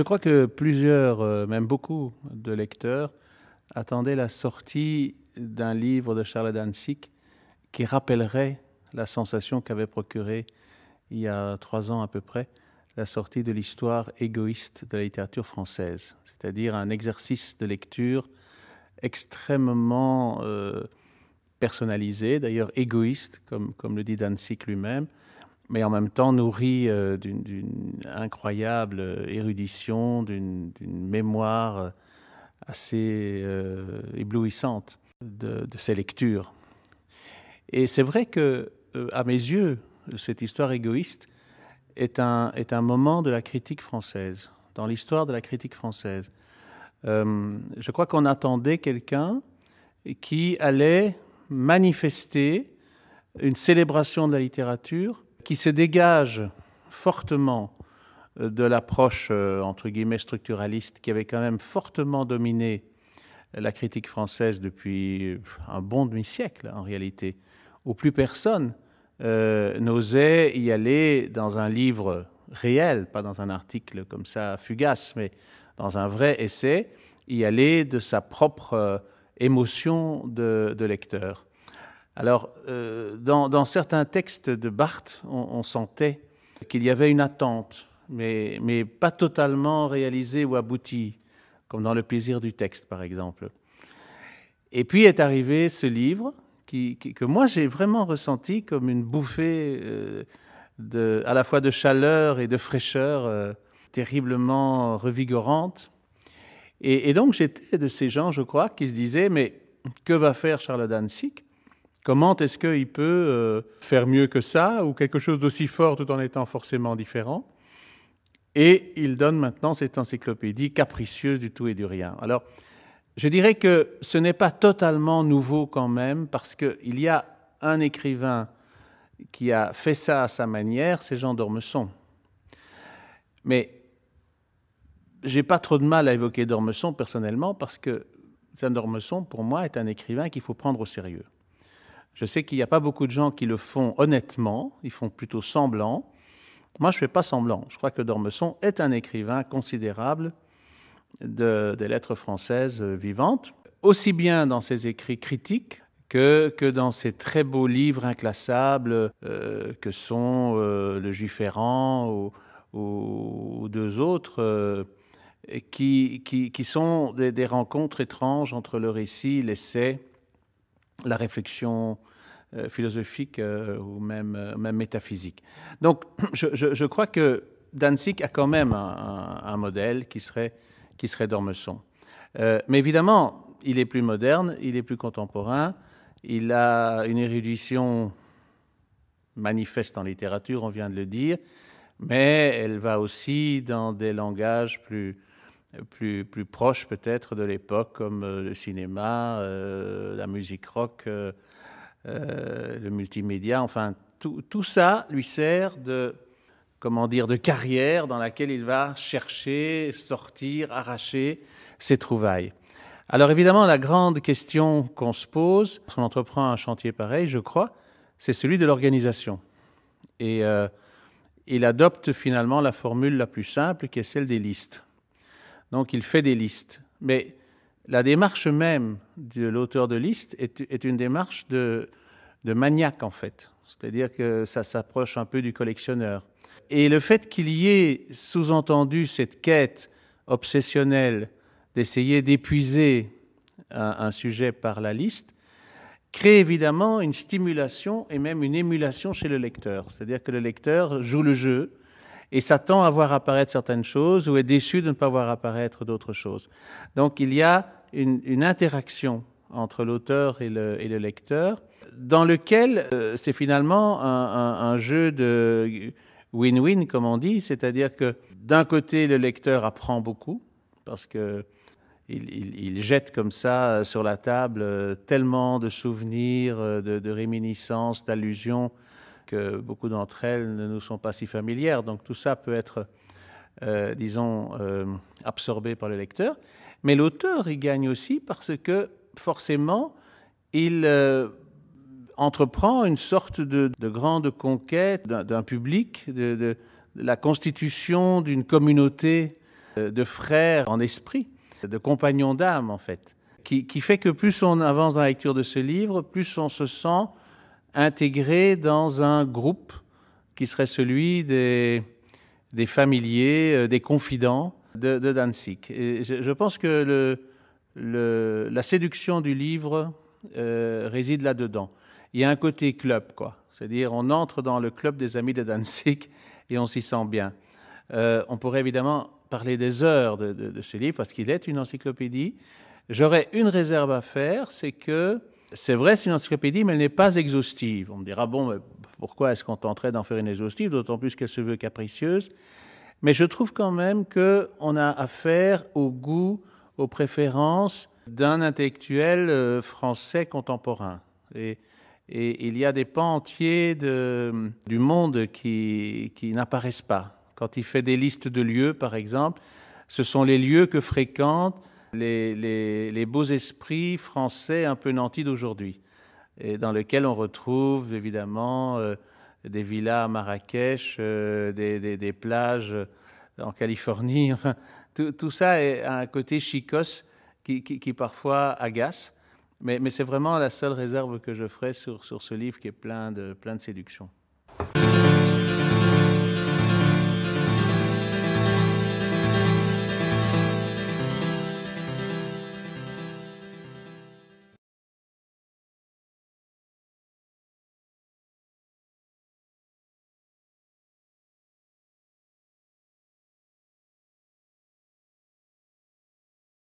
Je crois que plusieurs, euh, même beaucoup de lecteurs, attendaient la sortie d'un livre de Charles Danzig qui rappellerait la sensation qu'avait procurée il y a trois ans à peu près la sortie de l'histoire égoïste de la littérature française, c'est-à-dire un exercice de lecture extrêmement euh, personnalisé, d'ailleurs égoïste, comme, comme le dit Danzig lui-même, mais en même temps nourri euh, d'une incroyable érudition, d'une mémoire assez euh, éblouissante de, de, ses lectures. Et c'est vrai que, à mes yeux, cette histoire égoïste est un, est un moment de la critique française, dans l'histoire de la critique française. Euh, je crois qu'on attendait quelqu'un qui allait manifester une célébration de la littérature qui se dégage fortement euh, de l'approche, euh, entre guillemets, structuraliste qui avait quand même fortement dominé la critique française depuis un bon demi-siècle, en réalité, où plus personne euh, n'osait y aller dans un livre réel, pas dans un article comme ça fugace, mais dans un vrai essai, y aller de sa propre émotion de, lecteur. Alors, euh, dans, certains textes de Barthes, on, sentait qu'il y avait une attente, mais, mais pas totalement réalisée ou aboutie, comme dans Le plaisir du texte, par exemple. Et puis est arrivé ce livre, qui, que moi j'ai vraiment ressenti comme une bouffée euh, de, à la fois de chaleur et de fraîcheur euh, terriblement revigorante. Et, donc j'étais de ces gens, je crois, qui se disaient, mais que va faire Charles Danzig Comment est-ce qu'il peut euh, faire mieux que ça ou quelque chose d'aussi fort tout en étant forcément différent? Et il donne maintenant cette encyclopédie capricieuse du tout et du rien. Alors, je dirais que ce n'est pas totalement nouveau quand même, parce qu'il y a un écrivain qui a fait ça à sa manière, c'est Jean d'Ormesson. Mais j'ai pas trop de mal à évoquer d'Ormesson personnellement, parce que Jean d'Ormesson, pour moi, est un écrivain qu'il faut prendre au sérieux. Je sais qu'il n'y a pas beaucoup de gens qui le font honnêtement, ils font plutôt semblant. Moi, je ne fais pas semblant. Je crois que d'Ormesson est un écrivain considérable de, des lettres françaises vivantes, aussi bien dans ses écrits critiques que, que dans ses très beaux livres inclassables euh, que sont euh, Le Juif ou, deux autres, euh, qui, qui, qui, sont des, des, rencontres étranges entre le récit, l'essai, la réflexion euh, philosophique euh, ou même, même métaphysique. Donc je, je, crois que Danzig a quand même un, modèle qui serait qui serait. Euh, mais évidemment, il est plus moderne, il est plus contemporain, il a une érudition manifeste en littérature, on vient de le dire, mais elle va aussi dans des langages plus, plus, plus peut-être de l'époque, comme euh, le cinéma, euh, la musique rock, euh, le multimédia, enfin, tout, tout ça lui sert de comment dire, de carrière dans laquelle il va chercher, sortir, arracher ses trouvailles. Alors évidemment, la grande question qu'on se pose lorsqu'on entreprend un chantier pareil, je crois, c'est celui de l'organisation. Et il adopte finalement la formule la plus simple qui est celle des listes. Donc il fait des listes. Mais la démarche même de l'auteur de liste est, une démarche de, maniaque en fait. C'est-à-dire que ça s'approche un peu du collectionneur. Et le fait qu'il y ait sous-entendu cette quête obsessionnelle d'essayer d'épuiser un, sujet par la liste crée évidemment une stimulation et même une émulation chez le lecteur. C'est-à-dire que le lecteur joue le jeu et s'attend à voir apparaître certaines choses ou est déçu de ne pas voir apparaître d'autres choses. Donc il y a une, interaction entre l'auteur et le, lecteur dans lequel euh, c'est finalement un, jeu de win-win, comme on dit, c'est-à-dire que d'un côté, le lecteur apprend beaucoup, parce que il, jette comme ça sur la table tellement de souvenirs, de réminiscences, d'allusions, beaucoup d'entre elles ne nous sont pas si familières. Donc tout ça peut être, euh, disons, euh, absorbé par le lecteur. Mais l'auteur y gagne aussi parce que forcément, il euh, entreprend une sorte de, de grande conquête d'un public, de, la constitution d'une communauté de frère en esprit, de compagnon d'âme en fait, qui, fait que plus on avance dans la lecture de ce livre, plus on se sent intégré dans un groupe qui serait celui des, des familiers, euh, des confidents de, Danzig. Et je, pense que la séduction du livre euh, réside là-dedans. Il y a un côté club, quoi. C'est-à-dire, on entre dans le club des amis de Danzig et on s'y sent bien. Euh, on pourrait évidemment parler des heures de ce livre parce qu'il est une encyclopédie. J'aurais une réserve à faire, c'est que c'est vrai, c'est une encyclopédie, mais elle n'est pas exhaustive. On me dira, bon, pourquoi est-ce qu'on tenterait d'en faire une exhaustive, d'autant plus qu'elle se veut capricieuse? Mais je trouve quand même qu'on a affaire au goût, aux préférences d'un intellectuel euh, français contemporain. Et, il y a des pans entiers du monde qui n'apparaissent pas. Quand il fait des listes de lieux, par exemple, ce sont les lieux que fréquentent les, beaux esprits français un peu nantis d'aujourd'hui, dans lesquels on retrouve évidemment euh, des villas à Marrakech, euh, des, plages en Californie, enfin, tout, ça a un côté chicos qui, parfois agace. Mais, mais c'est vraiment la seule réserve que je ferai sur, sur ce livre qui est plein de, plein de séduction.